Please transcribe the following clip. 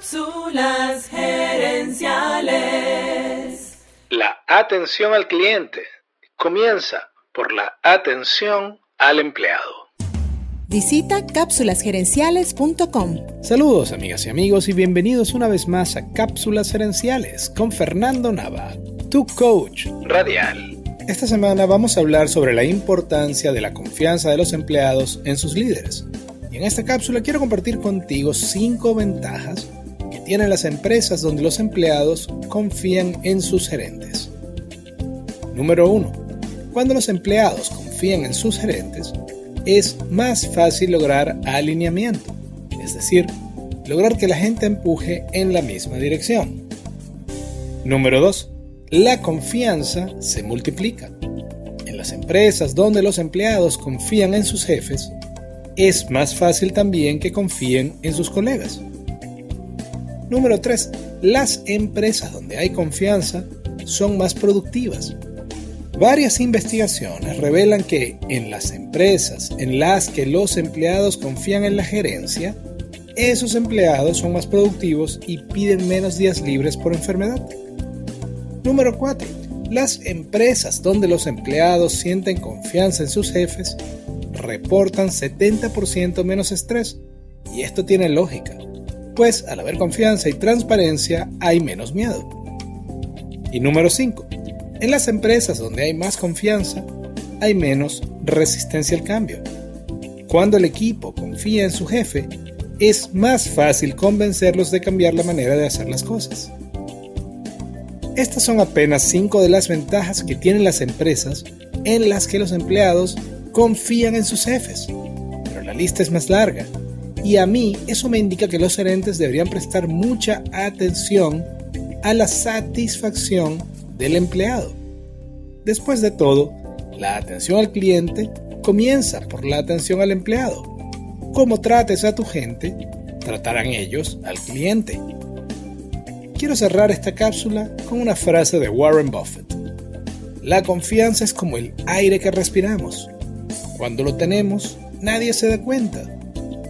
Cápsulas gerenciales. La atención al cliente comienza por la atención al empleado. Visita cápsulasgerenciales.com. Saludos amigas y amigos y bienvenidos una vez más a Cápsulas Gerenciales con Fernando Nava, tu coach radial. Esta semana vamos a hablar sobre la importancia de la confianza de los empleados en sus líderes. Y en esta cápsula quiero compartir contigo 5 ventajas tienen las empresas donde los empleados confían en sus gerentes. Número 1. Cuando los empleados confían en sus gerentes, es más fácil lograr alineamiento, es decir, lograr que la gente empuje en la misma dirección. Número 2. La confianza se multiplica. En las empresas donde los empleados confían en sus jefes, es más fácil también que confíen en sus colegas. Número 3. Las empresas donde hay confianza son más productivas. Varias investigaciones revelan que en las empresas en las que los empleados confían en la gerencia, esos empleados son más productivos y piden menos días libres por enfermedad. Número 4. Las empresas donde los empleados sienten confianza en sus jefes reportan 70% menos estrés. Y esto tiene lógica, pues al haber confianza y transparencia hay menos miedo. Y número 5. En las empresas donde hay más confianza, hay menos resistencia al cambio. Cuando el equipo confía en su jefe, es más fácil convencerlos de cambiar la manera de hacer las cosas. Estas son apenas 5 de las ventajas que tienen las empresas en las que los empleados confían en sus jefes. Pero la lista es más larga. Y a mí eso me indica que los gerentes deberían prestar mucha atención a la satisfacción del empleado. Después de todo, la atención al cliente comienza por la atención al empleado. Como trates a tu gente, tratarán ellos al cliente. Quiero cerrar esta cápsula con una frase de Warren Buffett. La confianza es como el aire que respiramos. Cuando lo tenemos, nadie se da cuenta.